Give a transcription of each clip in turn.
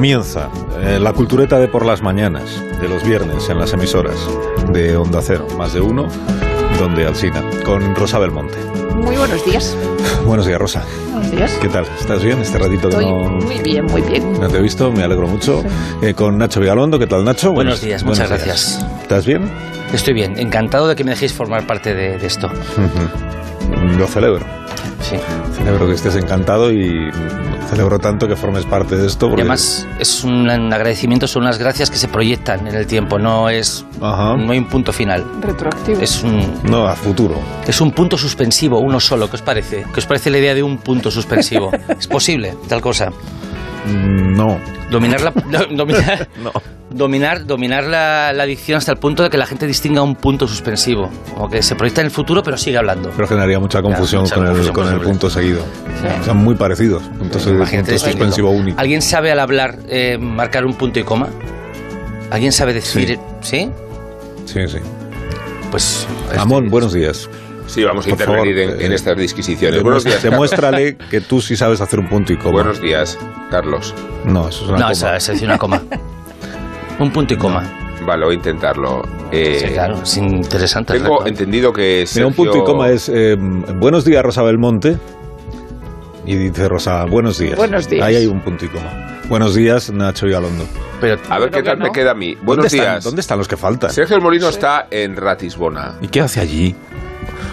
Comienza eh, la cultureta de por las mañanas, de los viernes en las emisoras de Onda Cero, más de uno, donde Alsina, con Rosa Belmonte. Muy buenos días. Buenos días, Rosa. Buenos días. ¿Qué tal? ¿Estás bien? Este ratito que Estoy no, muy bien, muy bien. no te he visto, me alegro mucho. Eh, con Nacho Vigalondo, ¿qué tal, Nacho? Buenos días, muchas gracias. ¿Estás bien? Estoy bien, encantado de que me dejéis formar parte de, de esto. Lo celebro. Sí. Celebro que estés encantado y celebro tanto que formes parte de esto. Y Porque... además es un agradecimiento, son unas gracias que se proyectan en el tiempo, no es Ajá. no hay un punto final. Retroactivo. Es un No, a futuro. es un punto suspensivo, uno solo, ¿qué os parece? ¿Qué os parece la idea de un punto suspensivo? ¿Es posible tal cosa? Mm, No. Dominar la dominar, dominar, dominar la, la dicción hasta el punto de que la gente distinga un punto suspensivo, como que se proyecta en el futuro pero sigue hablando. Pero generaría mucha confusión mucha con, el, con el punto seguido. Son muy parecidos. Imagínate punto suspensivo único. ¿Alguien sabe al hablar eh, marcar un punto y coma? ¿Alguien sabe decir, sí? Sí, sí. Pues Amón, buenos días. Sí, vamos a Por intervenir favor, en, eh, en estas disquisiciones. Buenos días, Carlos. Demuéstrale que tú sí sabes hacer un punto y coma. Buenos días, Carlos. No, eso es una no, coma. esa, esa es una coma. un punto y coma. Vale, voy a intentarlo. Eh, Sí, claro, es interesante. Tengo hacerlo. entendido que Mira, un Sergio- punto y coma es eh, buenos días, Rosa Belmonte. Y dice Rosa, buenos días. Buenos días. Ahí hay un punto y coma. Buenos días, Nacho y Alondo. Pero A ver qué tal que me no. queda a mí. ¿Dónde Buenos están, días. ¿Dónde están los que faltan? Sergio El Molino está en Ratisbona. ¿Y qué hace allí?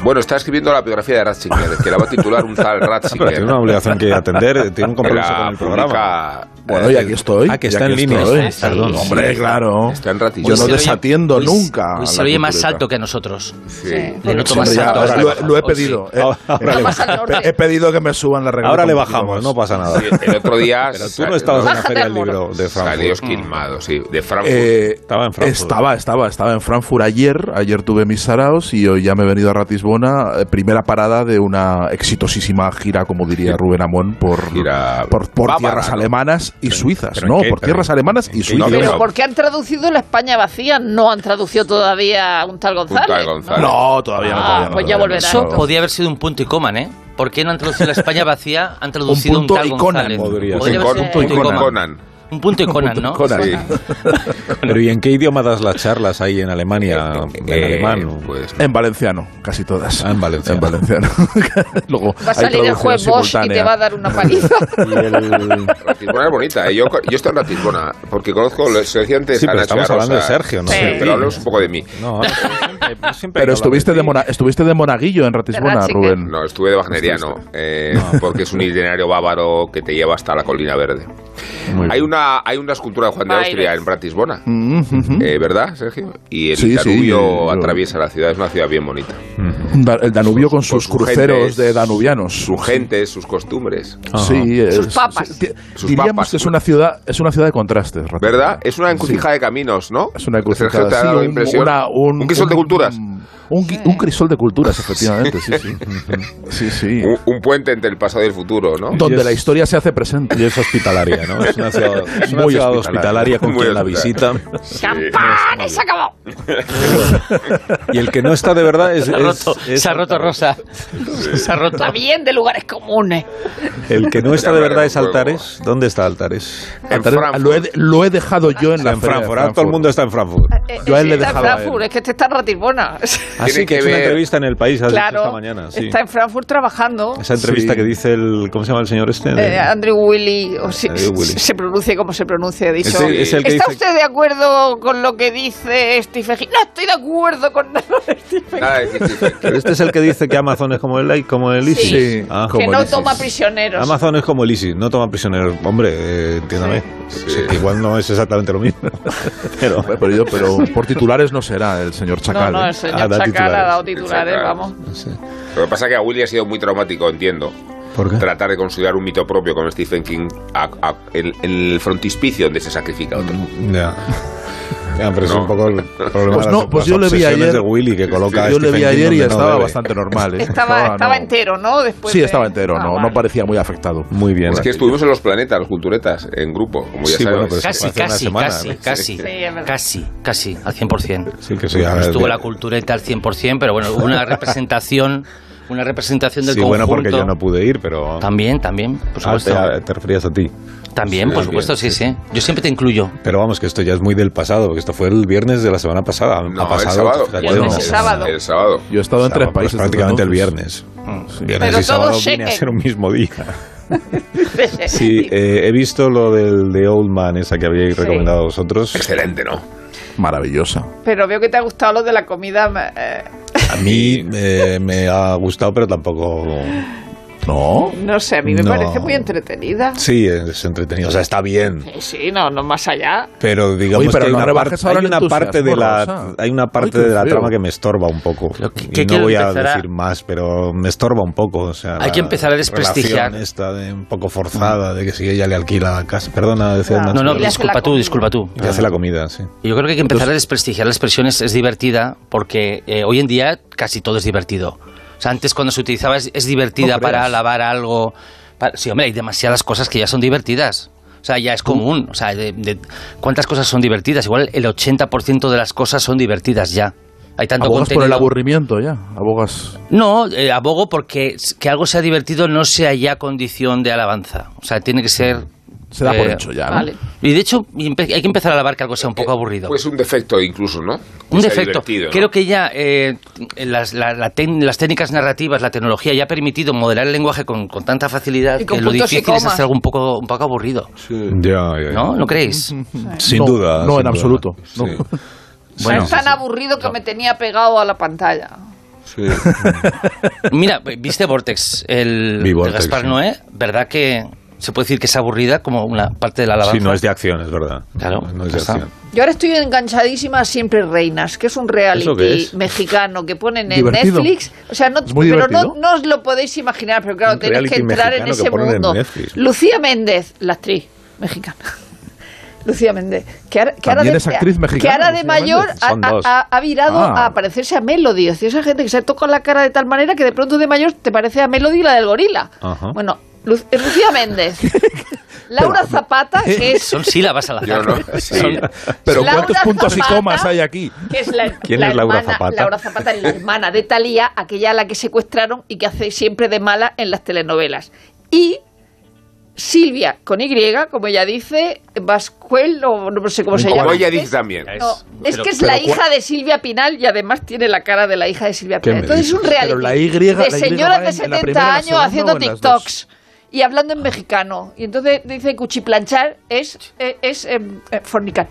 Bueno, está escribiendo la biografía de Ratzinger, que la va a titular un tal Ratzinger. tiene una obligación que atender, eh, tiene un compromiso la con el programa. Bueno, eh, y aquí estoy. Ah, que está en línea. estoy. Sí, Perdón, sí. Hombre, claro. Está en Yo no oye- desatiendo hoy- nunca. La se oye más alto que nosotros. Sí. Le noto más alto. ahora lo, lo he pedido. sí. He, norte. he pedido que me suban la regla. Ahora le bajamos, no pasa nada. Sí, el otro día Pero tú no estabas en la feria del libro de Salió Frankfurt. esquilmado, sí, de Frankfurt. Eh, Estaba en Frankfurt. Estaba, estaba, estaba en Frankfurt ayer. Ayer tuve mis saraos y hoy ya me he venido a Ratisbona. Eh, primera parada de una exitosísima gira, como diría Rubén Amón, por, Gira por, por bávara, tierras ¿no? alemanas y suizas. pero ¿en No, qué- por pero tierras alemanas y qué suizas. Pero ¿por qué han traducido la España vacía? No han traducido todavía un tal Un González. tal González. No, todavía no. Ah, todavía no, pues ya volverá. Eso podía haber sido un punto y coma, ¿eh? ¿Por qué no han traducido la España vacía? Han traducido un, punto tal y Conan. González. Podría Podría ser. un punto y con coma. Conan. Un punto y Conan, ¿no? Conan. Sí. Pero ¿y en qué idioma das las charlas ahí en Alemania? ¿En Eh, alemán? Pues En valenciano, casi todas. Ah, en valenciano. En valenciano. Luego Va a salir el juez Bosch y te va a dar una paliza. Y el- Ratisbona es bonita. ¿eh? Yo, yo estoy en Ratisbona porque conozco los Sergio antes Sí, pero estamos hablando de. Sergio, ¿no? Sí. Pero hablamos un poco de mí. No, ahora siempre- siempre Pero que estuviste de, Mona- estuviste de monaguillo en Ratisbona, Ratzinger. Rubén. No, estuve de wagneriano, eh, porque es un itinerario bávaro que te lleva hasta la colina verde. Hay una, hay una escultura de Juan de. Austria en Ratisbona, Mm, eh, ¿verdad, Sergio? Y el Sí, sí, Danubio yo- atraviesa la ciudad, es una ciudad bien bonita. El Danubio con sus sus cruceros gentes, de danubianos. Sus gentes, sus costumbres, Ajá. Sí, es- Sus papas. sí, Sus diríamos papas. que es una ciudad, es una ciudad de contrastes. ¿verdad? Es una encrucijada de caminos, ¿no? Es una Sergio, encrucijada. ¿te ha sí, dado impresión? una- un, ¿Un crisol de culturas? Un, un crisol de culturas, efectivamente, sí, sí. Sí, sí. Un, un puente entre el pasado y el futuro, ¿no? Donde es- la historia se hace presente. Y es hospitalaria, ¿no? Es una ciudad, es una Muy ciudad hospitalaria. hospitalaria con Muy quien la visita. ¡Campana! y ¡Se acabó! Y el que no está de verdad es... Se ha roto, es- se ha roto Rosa. Se ha roto. Está bien de lugares comunes. El que no está de verdad es. Altares. ¿Dónde está Altares? En Lo he, lo he dejado yo en la en Frankfurt. Todo el mundo está en Frankfurt. Eh, Yo a él le está en dejaba a Frankfurt, él. es que este está en Ratisbona. Así Tiene que es una entrevista en el país, claro. esta mañana. Sí. Está en Frankfurt trabajando. Esa entrevista Sí. que dice el... ¿Cómo se llama el señor este? Eh, Andrew Willy o sí, Se pronuncie como se pronuncie, he dicho. Ese es el que ¿Está dice- usted de acuerdo con lo que dice Stephen King? No estoy de acuerdo con nada de Stephen King. Pero este es el que dice que Amazon es como el, como el ISIS. Sí. Ah. Como que no toma prisioneros. Amazon es como el ISIS, no toma prisioneros. Hombre, eh, entiéndame. Sí, igual no es exactamente lo mismo. Pero, Bueno, Pero, yo- pero por titulares no será el señor Chacal. no, ¿eh? el señor Ah, Chacal ha dado titulares, vamos. sí. Lo que pasa es que a Willy ha sido muy traumático, entiendo. ¿Por qué? Tratar de consolidar un mito propio con Stephen King a- a- en, en el frontispicio donde se sacrifica otro. Ya. Ya, pero es No. un poco el problema Pues de no, las- pues las yo le vi ayer- de Willy que coloca Yo le vi ayer y no estaba debe. bastante normal. ¿eh? Estaba, estaba no. entero, ¿no? Después Sí, de- estaba entero, Ah, no, vale. no parecía muy afectado. Muy bien. Es que estuvimos en los planetas, los culturetas, en grupo, como ya Sí, sabes. bueno, Casi, casi, semana, casi, ¿no? casi, Sí, es casi, casi, al 100%. Sí, que sí. No a ver, estuvo de- la cultureta al 100%, pero bueno, hubo una representación, una representación del Sí, conjunto. bueno, porque yo no pude ir, pero... También, también, por Ah, supuesto. te, te referías a ti. También, por Sí, supuesto, bien, sí, sí. sí. Yo siempre te incluyo. Pero vamos, que esto ya es muy del pasado, porque esto fue el viernes de la semana pasada. No, ha el pasado, sábado. fíjate, Viernes no, sábado. El sábado. Yo he estado en tres Sábado, pues países. prácticamente el viernes. entonces. Viernes Pero y sábado viene a ser un mismo día. Sí, eh, he visto lo del de Old Man, esa que habíais Sí. recomendado vosotros. Excelente, ¿no? Maravillosa. Pero veo que te ha gustado lo de la comida. eh, A mí eh, me ha gustado, pero tampoco... ¿No? no sé, a mí me No. parece muy entretenida. Sí, es entretenido. O sea, está bien. Sí, sí, no, no más allá. Pero digamos Oye, pero que hay no una, parte, hay una parte de la hay una parte de la feo. trama que me estorba un poco. Que- y no quiero voy a decir más, pero me estorba un poco. O sea, Hay que empezar a desprestigiar. esta de un poco forzada de que si ella le alquila la casa. Perdona, decía. No, no, hace disculpa tú, disculpa tú. Y hace la comida, sí. Yo creo que hay que empezar a desprestigiar la expresión es, es divertida porque eh, hoy en día casi todo es divertido. O sea, antes cuando se utilizaba es, es divertida No para creas. lavar algo. para- sí, hombre, hay demasiadas cosas que ya son divertidas. O sea, ya es común. O sea, de, de- ¿cuántas cosas son divertidas? Igual el 80% de las cosas son divertidas ya. Hay tanto Abogas por el aburrimiento ya. Abogas. No, eh, abogo porque que algo sea divertido no sea ya condición de alabanza. O sea, tiene que ser... Se da por eh, hecho ya, ¿no? Vale. Y de hecho, hay que empezar a alabar que algo sea un poco aburrido. Pues un defecto incluso, ¿no? Un Que defecto. Creo que ya eh, las, la- la tec- las técnicas narrativas, la tecnología ya ha permitido modelar el lenguaje con, con tanta facilidad con que lo difícil es hacer algo un poco, un poco aburrido. Ya, ya, ya. ¿No? ¿No creéis? Sin No, duda. no, sin en duda. absoluto, no. Sí. Bueno. es tan aburrido que me tenía pegado a la pantalla. Sí. Mira, ¿viste Vortex, el de Gaspar sí. Noé? ¿Verdad que se puede decir que es aburrida como una parte de la alabanza? Sí, no es de acción, es verdad. Claro, No es de está. acción. Yo ahora estoy enganchadísima a Siempre Reinas, que es un ¿Eso qué reality es? mexicano que ponen en Divertido. Netflix. O sea, no, pero no, no os lo podéis imaginar, pero claro, Un tenéis que entrar en ese en mundo. Lucía Méndez, la actriz mexicana. Lucía Méndez, que ahora, que ahora También de, es actriz mexicana, que ahora de Lucía mayor ha, virado Ah. a parecerse a Melody. Es decir, esa gente que se toca la cara de tal manera que de pronto de mayor te parece a Melody la del gorila. Ajá. Bueno, Lu- eh, Lucía Méndez. Laura Zapata, que es Son sílabas Yo azar. no. Sí. Son- Pero Laura ¿cuántos puntos y comas hay aquí? que es la, ¿Quién la es Laura hermana- Zapata? Laura Zapata es la hermana de Talía, aquella a la que secuestraron y que hace siempre de mala en las telenovelas. Y Silvia, con Y, como ella dice, Vascuel, o no sé cómo se Como llama. ella Es- dice también. no, es pero- que es la hija de Silvia Pinal y además tiene la cara de la hija de Silvia ¿Qué Pinal. Entonces es un reality Pero la Y, de la Y señoras de en- en la 70 primera, la años haciendo TikToks y hablando en mexicano. Y entonces dice cuchiplanchar es, eh, es em, eh, fornicar.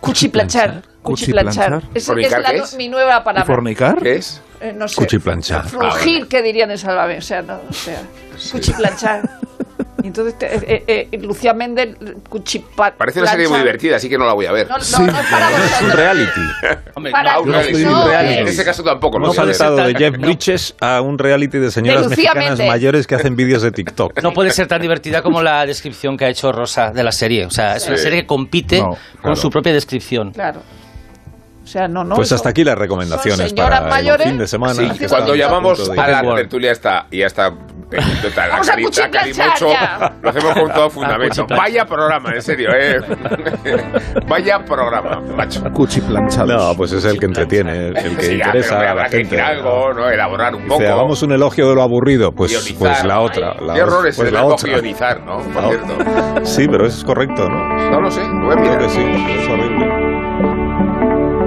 Cuchiplanchar. Cuchiplanchar. Cuchiplanchar. Es, es ¿Fornicar la qué no- es? mi nueva ¿Y palabra. fornicar? ¿Qué es? Eh, no sé. Cuchiplanchar. Frungir, que dirían en Sálvame. O sea, no, o sea, cuchiplanchar. Y entonces te- eh, eh, eh, Lucía Méndez. Parece una serie muy divertida, así que no la voy a ver. No, no, no es para Es un reality. Hombre, Para- Ah, un reality. estoy No, en reality. En ese caso tampoco lo Hemos sé. pasado de Jeff No. Bridges a un reality de señoras De mexicanas Méndez. mayores que hacen vídeos de TikTok. no puede ser tan divertida como la descripción que ha hecho Rosa de la serie. O sea, es una Sí. serie que compite No, con su propia descripción. Claro. O sea, no, no. Pues son- hasta aquí las recomendaciones para mayores. el fin de semana. Sí, que cuando llamamos a la tertulia esta y ya está eh, la Vamos a cari- la cuchiplanchar carimocho, ya. lo hacemos con todo fundamento. Vaya programa, en serio, eh. Vaya programa, macho. Cuchiplanchados. No, pues es el que entretiene, el que Sí, interesa pero a la que gente. decir algo, ¿no? Elaborar un poco. hagamos un elogio de lo aburrido. Pues, guionizar. pues la otra. La, Qué error es pues el la otra. guionizar, ¿no? Por otra. Sí, pero es correcto, ¿no? No lo sé, lo voy a Creo mirar. que sí, es horrible.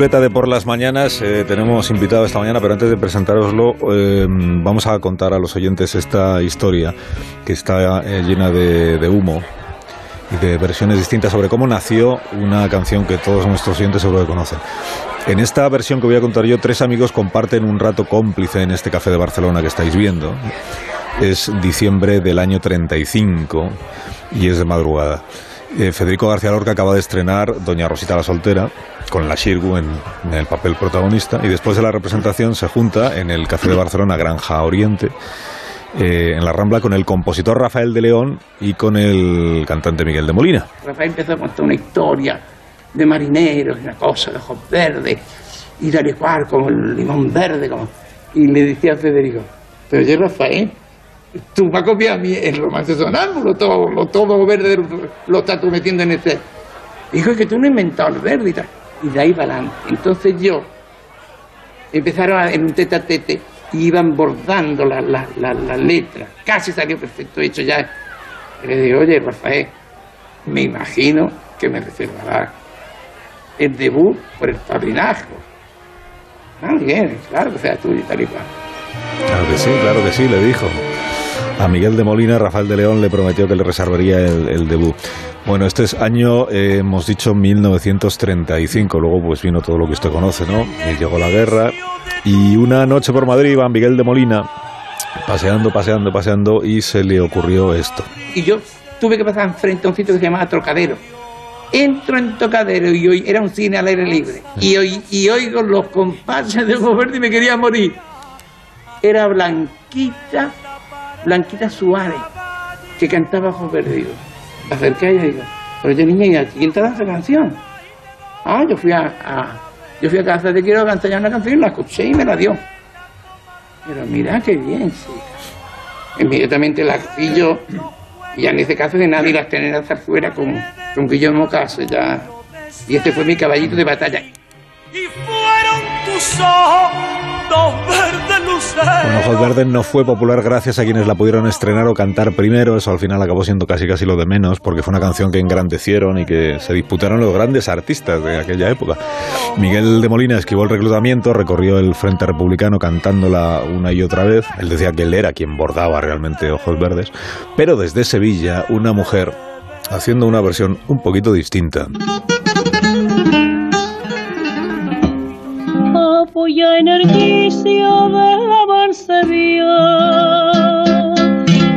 Cultureta de por las mañanas eh, tenemos invitado esta mañana, pero antes de presentároslo eh, vamos a contar a los oyentes esta historia que está eh, llena de, de humo y de versiones distintas sobre cómo nació una canción que todos nuestros oyentes seguro que conocen. En esta versión que voy a contar yo, tres amigos comparten un rato cómplice en este café de Barcelona que estáis viendo. Es diciembre del año 35 y es de madrugada. Eh, Federico García Lorca acaba de estrenar Doña Rosita la Soltera con la Shirgu en, el papel protagonista y después de la representación se junta en el Café de Barcelona Granja Oriente eh, en la Rambla con el compositor Rafael de León y con el cantante Miguel de Molina. Rafael empezó a contar una historia de marineros, una cosa de ojos verdes, y de licuar como el limón verde, como... y le decía a Federico, pero oye Rafael, tú me has copiado a mí el romance sonámbulo, todo, lo, todo verde lo estás tú metiendo en este... Dijo, que tú no inventado el verde y. Y de ahí para adelante. Entonces yo, empezaron a- en un tete a tete, y iban bordando la, la, la, la letra. Casi salió perfecto hecho ya. Le digo, oye Rafael, me imagino que me reservará el debut por el padrinazgo. Ah, bien, claro que sea tuyo y tal y cual. Claro que sí, claro que sí, le dijo. A Miguel de Molina, Rafael de León le prometió que le reservaría el, el debut. Bueno, este es año, eh, hemos dicho 1935, luego pues vino todo lo que usted conoce, ¿no? Y llegó la guerra y una noche por Madrid iba Miguel de Molina paseando, paseando, paseando y se le ocurrió esto. Y yo tuve que pasar enfrente a un sitio que se llamaba Trocadero. Entro en Trocadero y hoy era un cine al aire libre. Y, oí- y oigo los compases de Verdes y me quería morir. Era Blanquita, Blanquita Suárez, que cantaba Ojos Verdes. Digo, me acerqué y digo, pero yo niña, ¿y a quién te da esa canción? Ah, yo fui a, yo fui a casa de Quiero cantar una canción, la escuché y me la dio. Pero mira qué bien, sí. Inmediatamente la pillo y no hice caso de nadie las tener hasta fuera con, con Guillermo Caso ya. Y este fue mi caballito de batalla. y fueron tus ojos Con Ojos Verdes no fue popular gracias a quienes la pudieron estrenar o cantar primero. Eso al final acabó siendo casi casi lo de menos, porque fue una canción que engrandecieron y que se disputaron los grandes artistas de aquella época. Miguel de Molina esquivó el reclutamiento, recorrió el Frente Republicano cantándola una y otra vez. Él decía que él era quien bordaba realmente Ojos Verdes. Pero desde Sevilla, una mujer haciendo una versión un poquito distinta. Apoya energicia de la Marsevilla.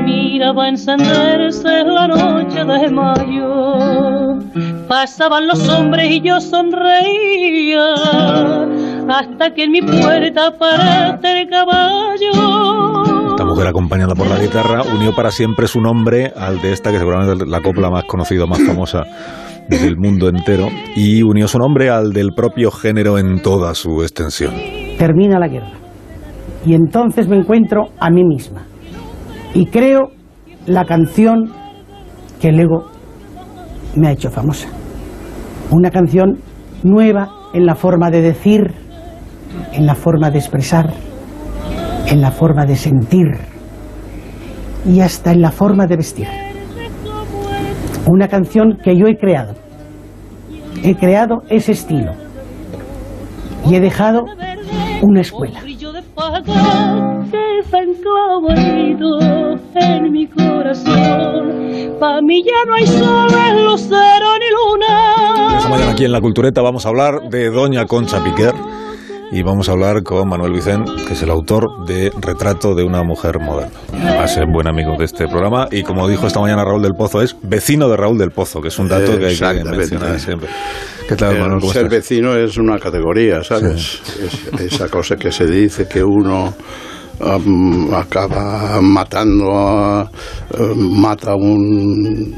Mira, va a encenderse la noche de mayo. Pasaban los hombres y yo sonreía hasta que en mi puerta paraste el caballo. Esta mujer acompañada por la guitarra unió para siempre su nombre al de esta que seguramente es la copla más conocida, más famosa del mundo entero, y unió su nombre al del propio género en toda su extensión. termina la guerra. Y entonces me encuentro a mí misma. Y creo la canción que luego me ha hecho famosa. Una canción nueva en la forma de decir, en la forma de expresar, en la forma de sentir y hasta en la forma de vestir. Una canción que yo he creado. He creado ese estilo y he dejado una escuela. En. Esta mañana aquí en La Cultureta vamos a hablar de Doña Concha Piquer y vamos a hablar con Manuel Vicent, que es el autor de Retrato de una mujer moderna. Además es buen amigo de este programa y como dijo esta mañana Raúl del Pozo, es vecino de Raúl del Pozo, que es un dato que hay que Exactamente. mencionar siempre. ¿Qué tal, Manuel? ¿Cómo ser estás? vecino es una categoría, ¿sabes? Es- esa cosa que se dice que uno um, acaba matando a, eh, mata a un,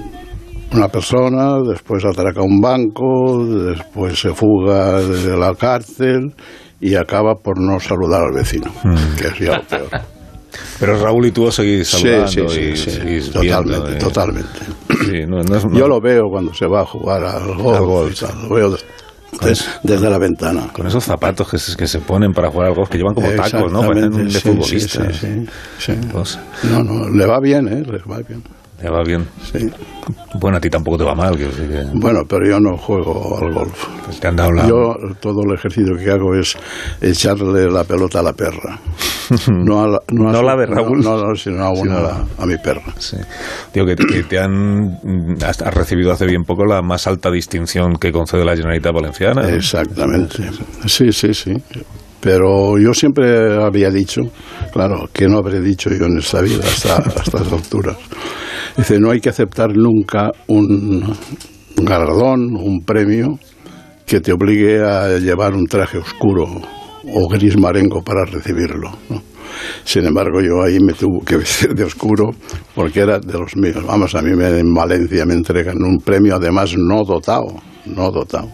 una persona, después atraca un banco, después se fuga de la cárcel y acaba por no saludar al vecino, que es ya lo peor. Pero Raúl y tú os seguís saludando sí, sí, y sí, totalmente, viendo, eh. totalmente. Sí, no- no es- no- Yo lo veo cuando se va a jugar al golf, Al golf, y tal, lo veo des- des- desde la ventana. Con esos zapatos que se, que se ponen para jugar al golf, que llevan como tacos, ¿no? Parecen de futbolista. sí, sí. Cosa. No, no, le va bien, ¿eh? Le va bien. Ya va bien. Sí. Bueno, a ti tampoco te va mal. decir que- Bueno, pero yo no juego al golf. Pues te han dado la- Yo todo el ejercicio que hago es echarle la pelota a la perra. No, a la, no, a No su- la de Raúl. No, no, sino a, una, la- a mi perra. Sí. Digo que, que te han mm, has, has recibido hace bien poco la más alta distinción que concede la Generalitat Valenciana. Exactamente. Sí, sí, sí. Pero yo siempre había dicho, claro, que no habré dicho yo en esta vida hasta, hasta estas alturas. Dice, no hay que aceptar nunca un galardón, un premio que te obligue a llevar un traje oscuro o gris marengo para recibirlo. Sin embargo, yo ahí me tuve que vestir de oscuro porque era de los míos. Vamos, a mí me- en Valencia me entregan un premio además no dotado, no dotado.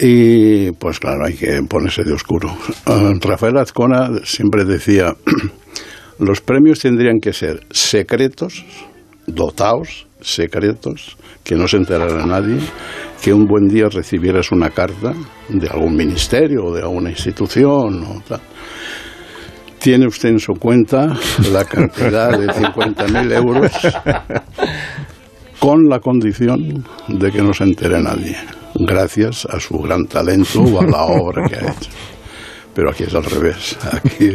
Y pues claro, hay que ponerse de oscuro. Ah, Rafael Azcona siempre decía, los premios tendrían que ser secretos, dotados, secretos, que no se enterara nadie, que un buen día recibieras una carta de algún ministerio o de alguna institución o tal. Tiene usted en su cuenta la cantidad de 50.000 euros con la condición de que no se entere nadie, gracias a su gran talento o a la obra que ha hecho. Pero aquí es al revés. Aquí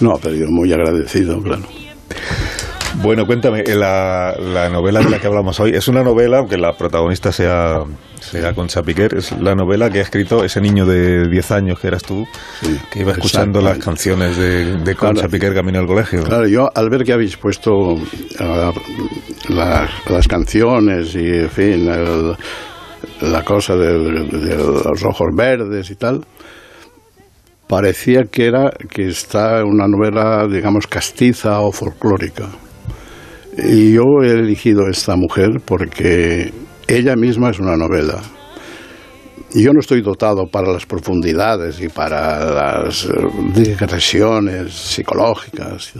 no, pero yo muy agradecido, claro. Bueno, cuéntame, la, la novela de la que hablamos hoy es una novela, aunque la protagonista sea, sea Concha Piquer, es la novela que ha escrito ese niño de 10 años que eras tú, que iba escuchando las canciones de, de Concha Claro. Piquer camino al colegio. Claro, yo al ver que habéis puesto ah, la- las canciones y, en fin, el- la cosa del- de, los ojos verdes y tal, parecía que era que está una novela, digamos, castiza o folclórica. Y yo he elegido esta mujer porque ella misma es una novela. Y yo no estoy dotado para las profundidades y para las eh, digresiones psicológicas.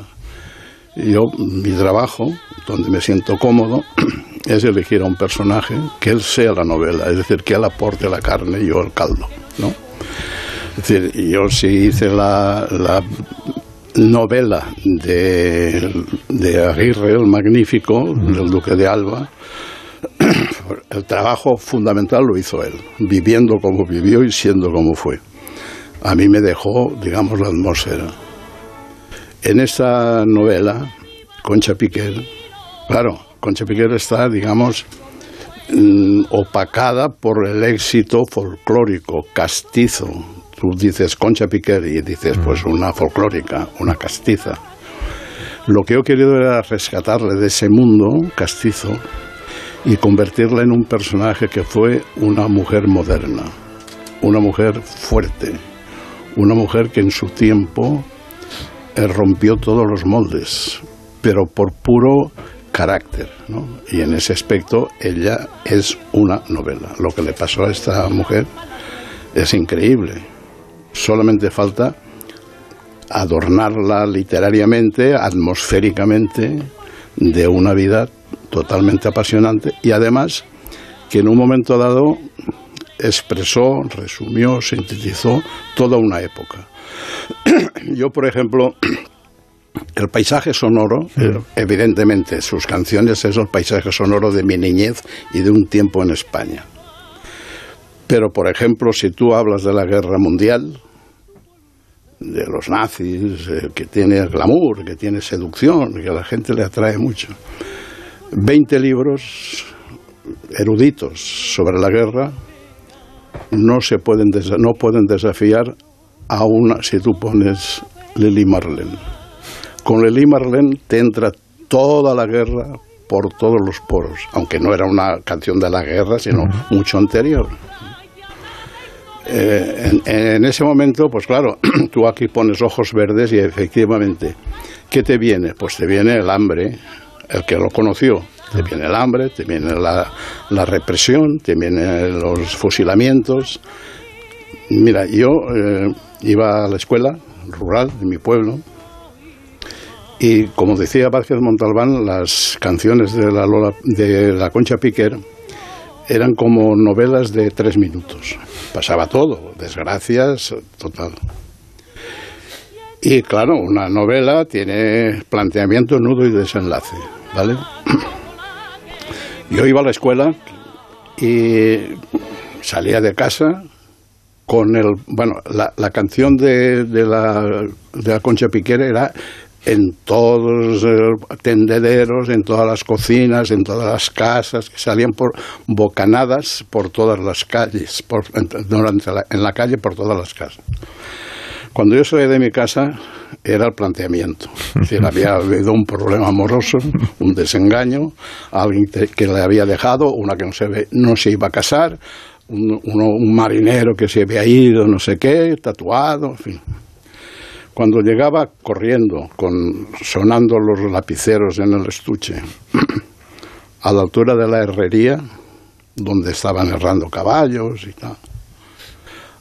Yo, mi trabajo, donde me siento cómodo, es elegir a un personaje que él sea la novela, es decir, que él aporte la carne y yo el caldo, ¿no? Es decir, yo sí hice la, la novela de, de Aguirre, el magnífico, del Duque de Alba, el trabajo fundamental lo hizo él, viviendo como vivió y siendo como fue. A mí me dejó, digamos, la atmósfera. En esta novela, Concha Piquer, claro, Concha Piquer está, digamos, mm, opacada por el éxito folclórico, castizo. Tú dices Concha Piquer y dices, pues una folclórica, una castiza. Lo que yo he querido era rescatarle de ese mundo castizo y convertirla en un personaje que fue una mujer moderna, una mujer fuerte, una mujer que en su tiempo eh, rompió todos los moldes, pero por puro carácter. ¿no? Y en ese aspecto ella es una novela. Lo que le pasó a esta mujer es increíble. Solamente falta adornarla literariamente, atmosféricamente, de una vida totalmente apasionante y además que en un momento dado expresó, resumió, sintetizó toda una época. Yo, por ejemplo, el paisaje sonoro, evidentemente, sus canciones es el paisaje sonoro de mi niñez y de un tiempo en España. Pero, por ejemplo, si tú hablas de la guerra mundial, de los nazis, eh, que tiene glamour, que tiene seducción, que a la gente le atrae mucho. 20 libros eruditos sobre la guerra no se pueden desa- no pueden desafiar a una si tú pones Lily Marlene. Con Lily Marlene te entra toda la guerra por todos los poros, aunque no era una canción de la guerra, sino mucho anterior. Eh, en, en ese momento, pues claro, tú aquí pones ojos verdes y efectivamente, ¿qué te viene? Pues te viene el hambre, el que lo conoció. Te viene el hambre, te viene la, la represión, te vienen los fusilamientos. Mira, yo eh, iba a la escuela rural de mi pueblo y como decía Vázquez Montalbán, las canciones de la, Lola- de la Concha Piquer eran como novelas de tres minutos. Pasaba todo, desgracias, total. Y claro, una novela tiene planteamiento, nudo y desenlace. ¿vale? Yo iba a la escuela y salía de casa con el bueno la, la canción de, de la de la Concha Piquera era en todos los eh, tendederos, en todas las cocinas, en todas las casas, que salían por bocanadas por todas las calles, por, durante la- en la calle por todas las casas. Cuando yo salí de mi casa era el planteamiento. Es había habido un problema amoroso, un desengaño, alguien que le había dejado, una que no se, ve- no se iba a casar, un, uno- un marinero que se había ido, no sé qué, tatuado, en fin. Cuando llegaba corriendo, con, sonando los lapiceros en el estuche, a la altura de la herrería, donde estaban errando caballos y tal,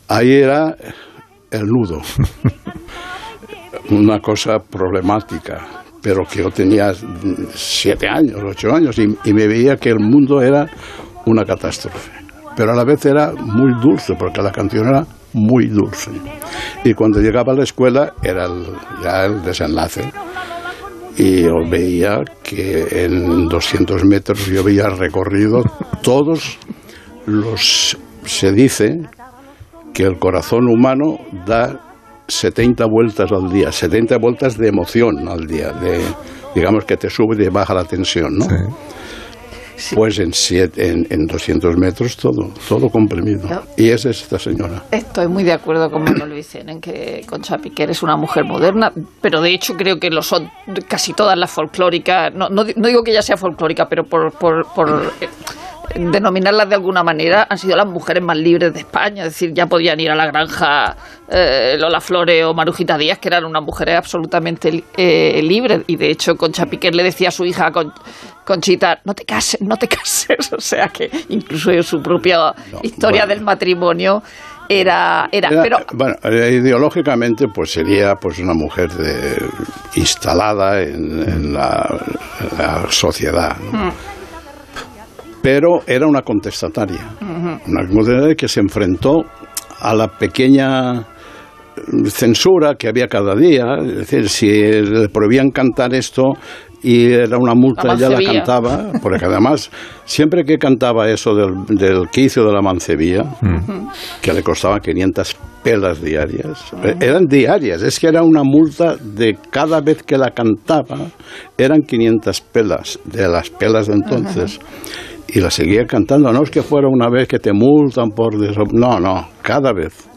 ahí era el nudo. Una cosa problemática, pero que yo tenía siete años, ocho años, y, y me veía que el mundo era una catástrofe. Pero a la vez era muy dulce, porque la canción era muy dulce. Y cuando llegaba a la escuela era el- ya el desenlace. Y veía que en 200 metros yo había recorrido todos los... Se dice que el corazón humano da 70 vueltas al día, 70 vueltas de emoción al día, de, digamos que te sube y baja la tensión, ¿no? Pues en, siete, en, en 200 metros todo, todo comprimido. Y es esta señora. Estoy muy de acuerdo con Manuel Vicente en que Concha Piquer es una mujer moderna, pero de hecho creo que lo son casi todas las folclóricas. No, no, no digo que ella sea folclórica, pero por, por, por, eh, denominarlas de alguna manera, han sido las mujeres más libres de España. Es decir, ya podían ir a la granja eh, Lola Flores o Marujita Díaz, que eran unas mujeres absolutamente eh, libres. Y de hecho, Concha Piquer le decía a su hija Con- Conchita, no te cases, no te cases. O sea que incluso en su propia historia del matrimonio era... era, Era- pero bueno, eh, ideológicamente pues sería pues una mujer de- instalada en, en la, en la sociedad, ¿no? Mm. Pero era una contestataria, una contestataria que se enfrentó a la pequeña censura que había cada día, es decir, si le prohibían cantar esto y era una multa, La ella la cantaba, porque además, siempre que cantaba eso del, del quicio de la mancebía, que le costaba 500 pelas diarias, eran diarias, es que era una multa de cada vez que la cantaba, eran 500 pelas, de las pelas de entonces. Y la seguía cantando, no es que fuera una vez que te multan por no, no, cada vez.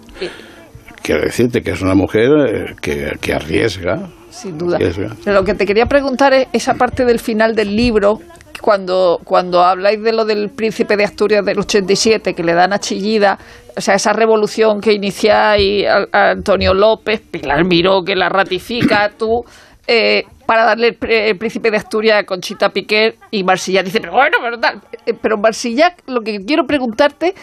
Quiero decirte que es una mujer eh, que, que arriesga. Sin duda. arriesga. Pero lo que te quería preguntar es esa parte del final del libro, cuando, cuando habláis de lo del príncipe de Asturias del 87, que le dan a Chillida, o sea, esa revolución que iniciáis a, a Antonio López, Pilar Miró que la ratifica, tú, eh, para darle el, el príncipe de Asturias a Conchita Piquer y Marsillac dice, pero bueno, pero tal. Eh, Pero Marsillac, lo que quiero preguntarte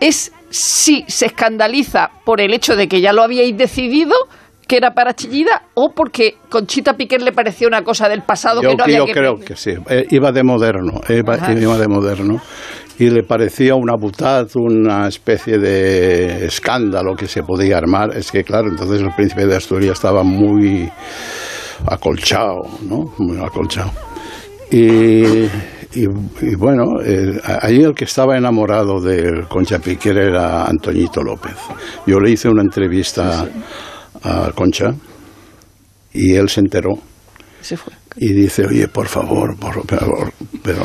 es si se escandaliza por el hecho de que ya lo habíais decidido que era para Chillida o porque Conchita Piquer le parecía una cosa del pasado Yo, que no había yo que creo que sí. Eh, iba de moderno, iba, iba de moderno. Y le parecía una butad, una especie de escándalo que se podía armar. Es que, claro, entonces el príncipe de Asturias estaba muy acolchado, ¿no? Muy acolchado. Y, y- y bueno, eh, ahí el que estaba enamorado de Concha Piquer era Antoñito López. Yo le hice una entrevista a Concha y él se enteró Se fue. y dice, oye, por favor, por favor, pero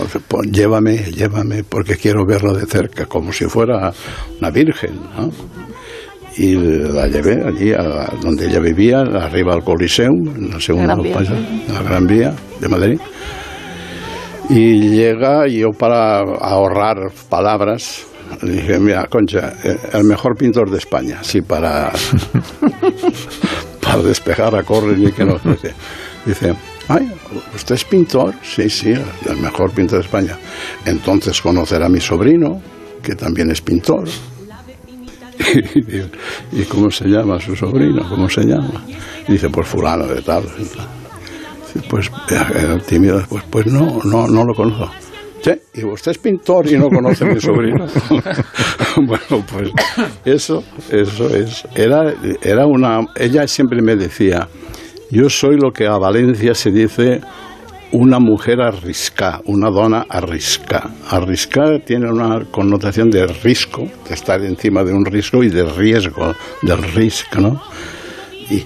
llévame, llévame, porque quiero verlo de cerca, como si fuera una virgen, ¿no? Y la llevé allí, a la- donde ella vivía, arriba al Coliseum, en la segunda Gran Vía. pasa- en la Gran Vía de Madrid. Y llega, y yo para ahorrar palabras, le dije, mira, Concha, eh, el mejor pintor de España, sí, para, para despejar a Corren y que no sé qué. Dice, ay, ¿usted es pintor? Sí, sí, el mejor pintor de España. Entonces conocerá a mi sobrino, que también es pintor. Y, digo, ¿y cómo se llama su sobrino? ¿Cómo se llama? Dice, pues fulano de tal. Pues eh, tímido, pues, pues no, no, no lo conozco. Sí, y usted es pintor y no conoce a mi sobrino. bueno, pues eso, eso es. Era, era una. Ella siempre me decía, yo soy lo que a Valencia se dice una mujer arriscada, una dona arriscada. Arriscada tiene una connotación de risco, de estar encima de un risco y de riesgo, del risk, ¿no? Y,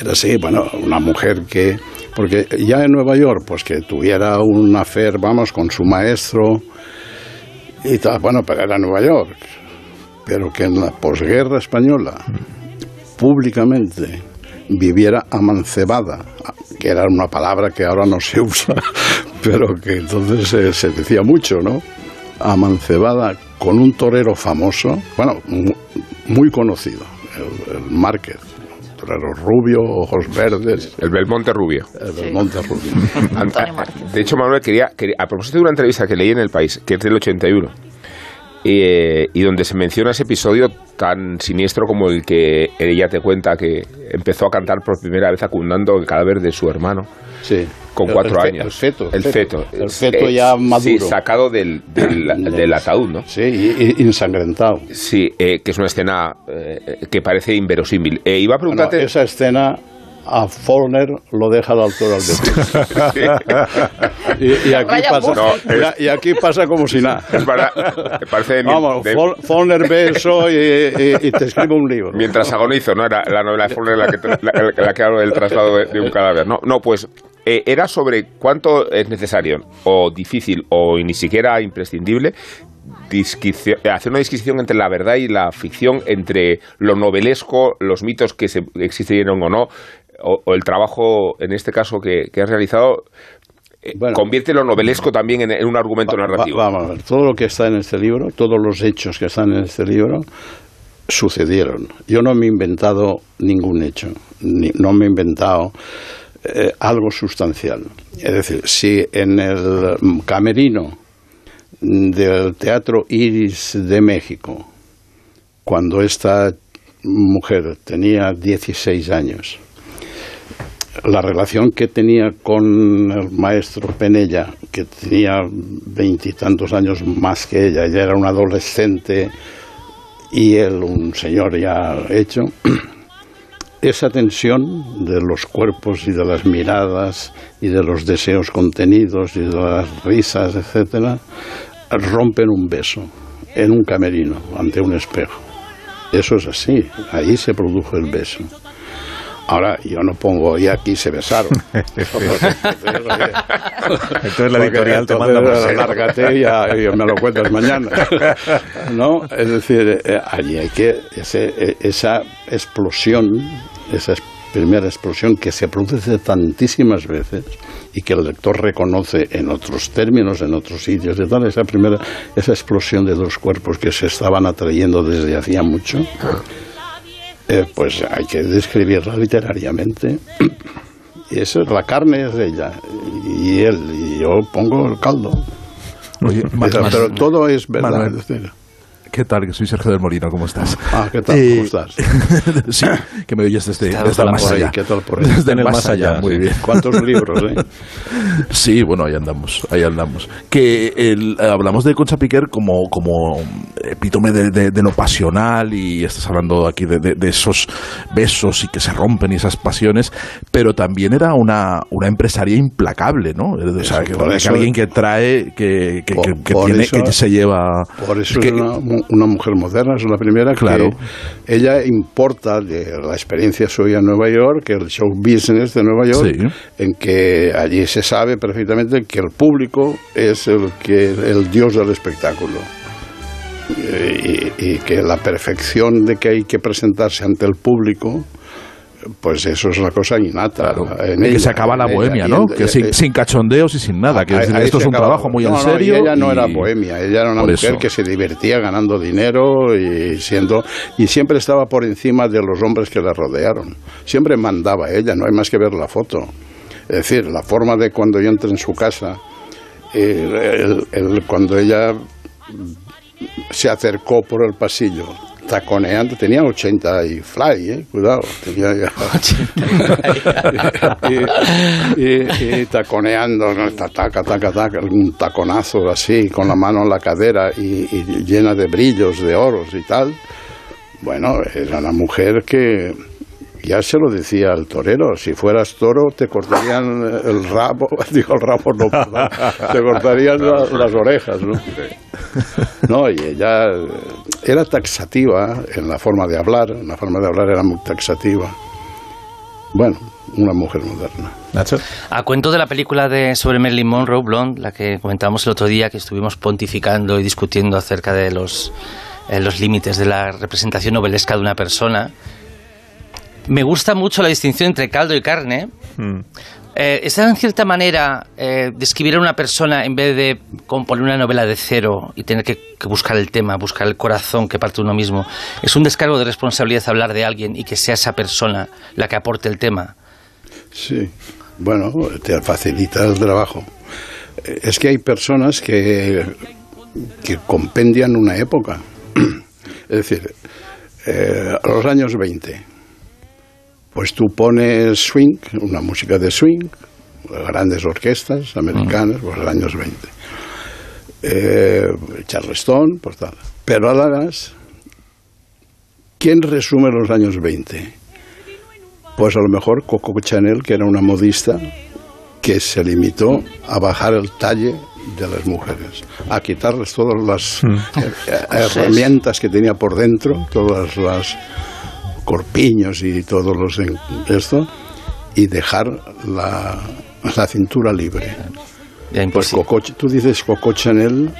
era así, bueno, una mujer que, porque ya en Nueva York, pues que tuviera un affair, vamos, con su maestro y tal, bueno, pero era Nueva York, pero que en la posguerra española, públicamente, viviera amancebada, que era una palabra que ahora no se usa, pero que entonces se, se decía mucho, ¿no? Amancebada con un torero famoso, bueno, mu- muy conocido, el, el Márquez, torero rubio, ojos verdes. El Belmonte Rubio. El Belmonte Rubio. De hecho, Manuel, quería, quería- a propósito de una entrevista que leí en El País, que es del 81, eh, y donde se menciona ese episodio tan siniestro como el que ella te cuenta que empezó a cantar por primera vez acundando el cadáver de su hermano. Sí. Con El- cuatro el fe- años. el feto, el feto. El feto ya maduro. Sí, sacado del, del, del ataúd, ¿no? Sí, y- ensangrentado. Sí, eh, que es una escena eh, que parece inverosímil. Iba a Bueno, preguntarte... esa escena a Follner lo deja a la altura del y, y aquí pasa, Murphy. y a- y aquí pasa como si nada. Parece Vamos, de- Follner ve eso y, y- y te escribe un libro. Mientras agonizo, ¿no? Era la novela de Faulkner la que, la, la que hablo del traslado de, de un cadáver. No, no pues eh, era sobre cuánto es necesario, o difícil, o ni siquiera imprescindible, hacer una disquisición entre la verdad y la ficción, entre lo novelesco, los mitos que se existieron o no, o, o el trabajo, en este caso, que, que has realizado. eh, convierte lo novelesco también en, en un argumento Va- narrativo. vamos a ver, todo lo que está en este libro, todos los hechos que están en este libro, sucedieron. Yo no me he inventado ningún hecho, ni- no me he inventado eh, algo sustancial. Es decir, si en el camerino del Teatro Iris de México, cuando esta mujer tenía 16 años, la relación que tenía con el maestro Penella, que tenía veintitantos años más que ella, ella era un adolescente y él un señor ya hecho, esa tensión de los cuerpos y de las miradas y de los deseos contenidos y de las risas, etcétera, rompen un beso en un camerino ante un espejo. Eso es así, ahí se produjo el beso. Ahora, yo no pongo, y aquí se besaron. Entonces la editorial te manda más. lárgate y ya- y me lo cuentas mañana. ¿No? Es decir, eh, allí hay que, ese- eh, esa explosión, esa es- primera explosión que se produce tantísimas veces y que el lector reconoce en otros términos, en otros sitios y tal, esa primera, esa explosión de dos cuerpos que se estaban atrayendo desde hacía mucho, eh, pues hay que describirla literariamente. Y eso es la carne es de ella y él y yo pongo el caldo. Oye, pero, todo es verdad. Manuel, ¿Qué tal? Que soy Sergio del Molino, ¿cómo estás? Ah, ¿qué tal? Eh, ¿Cómo estás? sí, que me oyes desde, ¿Qué tal desde el más ahí? allá. ¿Qué tal por ahí? Desde el más allá, muy sí. bien. ¿Cuántos libros, eh? Sí, bueno, ahí andamos, ahí andamos. Que el- hablamos de Concha Piquer como, como epítome de, de- de lo pasional y estás hablando aquí de, de- esos besos y que se rompen y esas pasiones, pero también era una, una empresaria implacable, ¿no? O sea, que, por que eso- alguien que trae, que, que, Por- que- que por tiene, eso- que se lleva... Por eso que- es una, una mujer moderna, es la primera Claro. que ella importa de la experiencia suya en Nueva York, el show business de Nueva York, en que allí se sabe perfectamente que el público es el que el dios del espectáculo. Y, y que la perfección de que hay que presentarse ante el público pues eso es la cosa innata en y que ella, se acaba la ella. bohemia, ¿no? Que sin, eh, sin cachondeos y sin nada. Que Ahí- decir, ahí esto es un trabajo muy No, en no, serio. y ella no era bohemia, ella era una Por mujer eso. que se divertía ganando dinero y siendo y siempre estaba por encima de los hombres que la rodearon. Siempre mandaba ella, no hay más que ver la foto. Es decir, la forma de cuando yo entré en su casa, el- el- el- cuando ella se acercó por el pasillo taconeando, tenía 80 y fly, eh, cuidado, tenía ya y, y- y taconeando, taca, taca, taca, un taconazo así, con la mano en la cadera y, y llena de brillos, de oros y tal. Bueno, era una mujer que, ya se lo decía al torero, si fueras toro te cortarían el rabo, digo el rabo no, perdón, te cortarían la- las orejas, ¿no? No, y ella era taxativa en la forma de hablar, en la forma de hablar era muy taxativa. Bueno, una mujer moderna. Nacho. A cuento de la película de sobre Marilyn Monroe, Blonde, la que comentábamos el otro día, que estuvimos pontificando y discutiendo acerca de los, eh, los límites de la representación novelesca de una persona. Me gusta mucho la distinción entre caldo y carne. Eh, ¿Está en cierta manera eh, describir a una persona en vez de componer una novela de cero y tener que, que buscar el tema, buscar el corazón que parte uno mismo? ¿Es un descargo de responsabilidad hablar de alguien y que sea esa persona la que aporte el tema? Sí, bueno, te facilita el trabajo. Eh, Es que hay personas que, que compendian una época. Es decir, eh, los años 20, pues tú pones swing, una música de swing, grandes orquestas americanas, pues los años 20. Eh, Charleston, pues tal. Pero a la vez, ¿quién resume los años 20? Pues a lo mejor Coco Chanel, que era una modista que se limitó a bajar el talle de las mujeres, a quitarles todas las eh, herramientas que tenía por dentro, todas las corpiños y todos los esto, y dejar la, la cintura libre. Pues Coco, tú dices Coco Chanel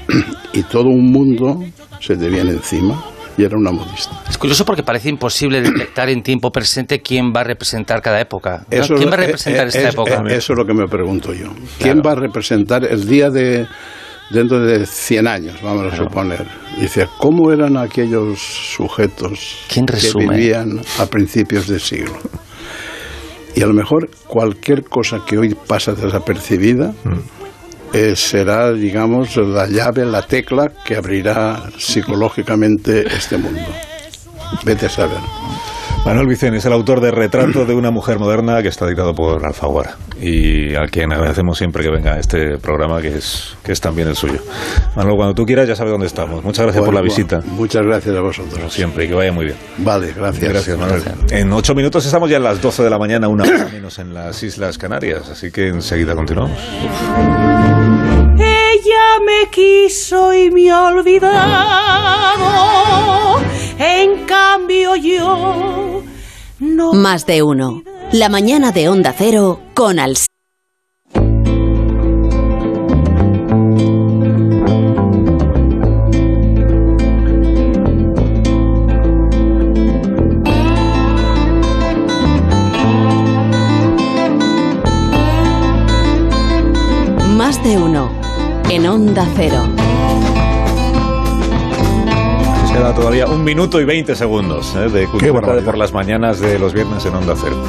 y todo un mundo se te viene encima y era una modista. Es curioso porque parece imposible detectar en tiempo presente quién va a representar cada época. ¿no? Eso ¿Quién va a representar eh, esta es- época? eh, Eso es lo que me pregunto yo. ¿Quién va a representar el día de dentro de 100 años, vamos a suponer? Dice, ¿cómo eran aquellos sujetos ¿Quién que vivían a principios de siglo? Y a lo mejor cualquier cosa que hoy pasa desapercibida eh, será, digamos, la llave, la tecla que abrirá psicológicamente este mundo. Vete a saber. Manuel Vicente es el autor de Retrato de una mujer moderna que está editado por Alfaguara y a quien agradecemos siempre que venga a este programa que es, que es también el suyo. Manuel, cuando tú quieras ya sabes dónde estamos. Muchas gracias por la Bueno, visita. Muchas gracias a vosotros. Como siempre, y que vaya muy bien. Vale, gracias. Gracias, Manuel. En ocho minutos estamos ya en las 12 de la mañana, una hora menos en las Islas Canarias, así que enseguida continuamos. Ella me quiso y me ha olvidado. En cambio yo no. Más de uno. La mañana de Onda Cero con Alsina. Más de uno. En Onda Cero. Queda todavía un minuto y 20 segundos ¿eh? de cultura barbaridad. por las mañanas de los viernes en Onda Cero.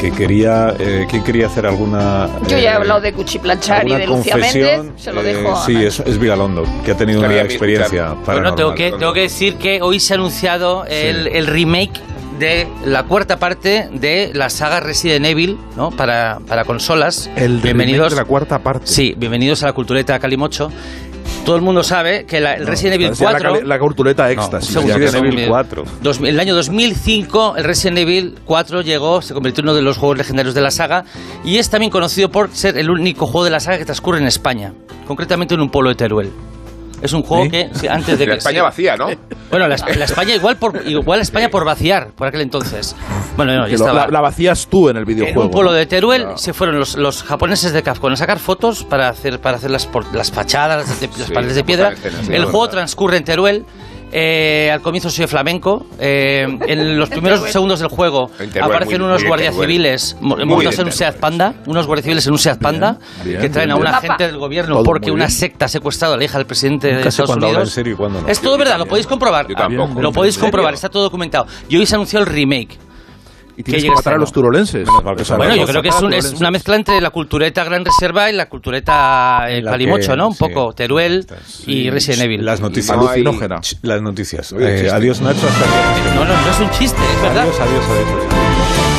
Que quería, eh, ¿Quién quería hacer alguna... Yo ya he eh, hablado de Cuchiplanchar y de Lucia? Méndez, se lo Eh, dejo a Sí, Nacho. es, es Vigalondo, que ha tenido una Quería experiencia escuchar. paranormal. Bueno, tengo que, tengo que decir que hoy se ha anunciado el, el remake de la cuarta parte de la saga Resident Evil, ¿no? Para, para consolas. El bienvenidos remake de la cuarta parte. Sí, bienvenidos a la cultureta Calimocho. Todo el mundo sabe que la- el Resident Evil Parecía la 4 cali- La, cultureta No, éxtasis. Evil 4. Dos- el año 2005, el Resident Evil 4 llegó, se convirtió en uno de los juegos legendarios de la saga y es también conocido por ser el único juego de la saga que transcurre en España, concretamente en un pueblo de Teruel. Es un juego ¿Sí? que sí, antes de La que España sí. vacía, ¿no? Bueno, la, la España igual por igual España por vaciar por aquel entonces. Bueno, no, ya estaba. la, la vacías tú en el en videojuego. un pueblo de Teruel Claro. se fueron los, los japoneses de Capcom a sacar fotos para hacer para hacer las, por- las fachadas, las, de- las paredes de piedra. el juego verdad. transcurre en Teruel. Eh, al comienzo soy de flamenco. eh, en los primeros segundos del juego aparecen muy- unos muy de guardias civiles montados de en un. Seat Panda, unos guardias civiles en un Seat Panda bien, que traen a bien, un bien. agente del gobierno Todo porque una bien. secta ha secuestrado a la hija del presidente de Nunca sé Estados Unidos. en serio no. Es todo verdad, lo podéis comprobar. Yo tampoco. Lo podéis comprobar, está todo documentado. Y hoy se anunció el remake. Y tienes que matar a los turolenses. Bueno, yo creo que es, un- es una mezcla entre la cultureta Gran Reserva y la cultureta eh, la que- ¿no? Un sí. poco Teruel y Resident Evil. Las noticias. Las noticias. Oye, Eh, adiós, Nacho. Hasta No, no, no es un chiste, es verdad. Adiós, adiós, adiós.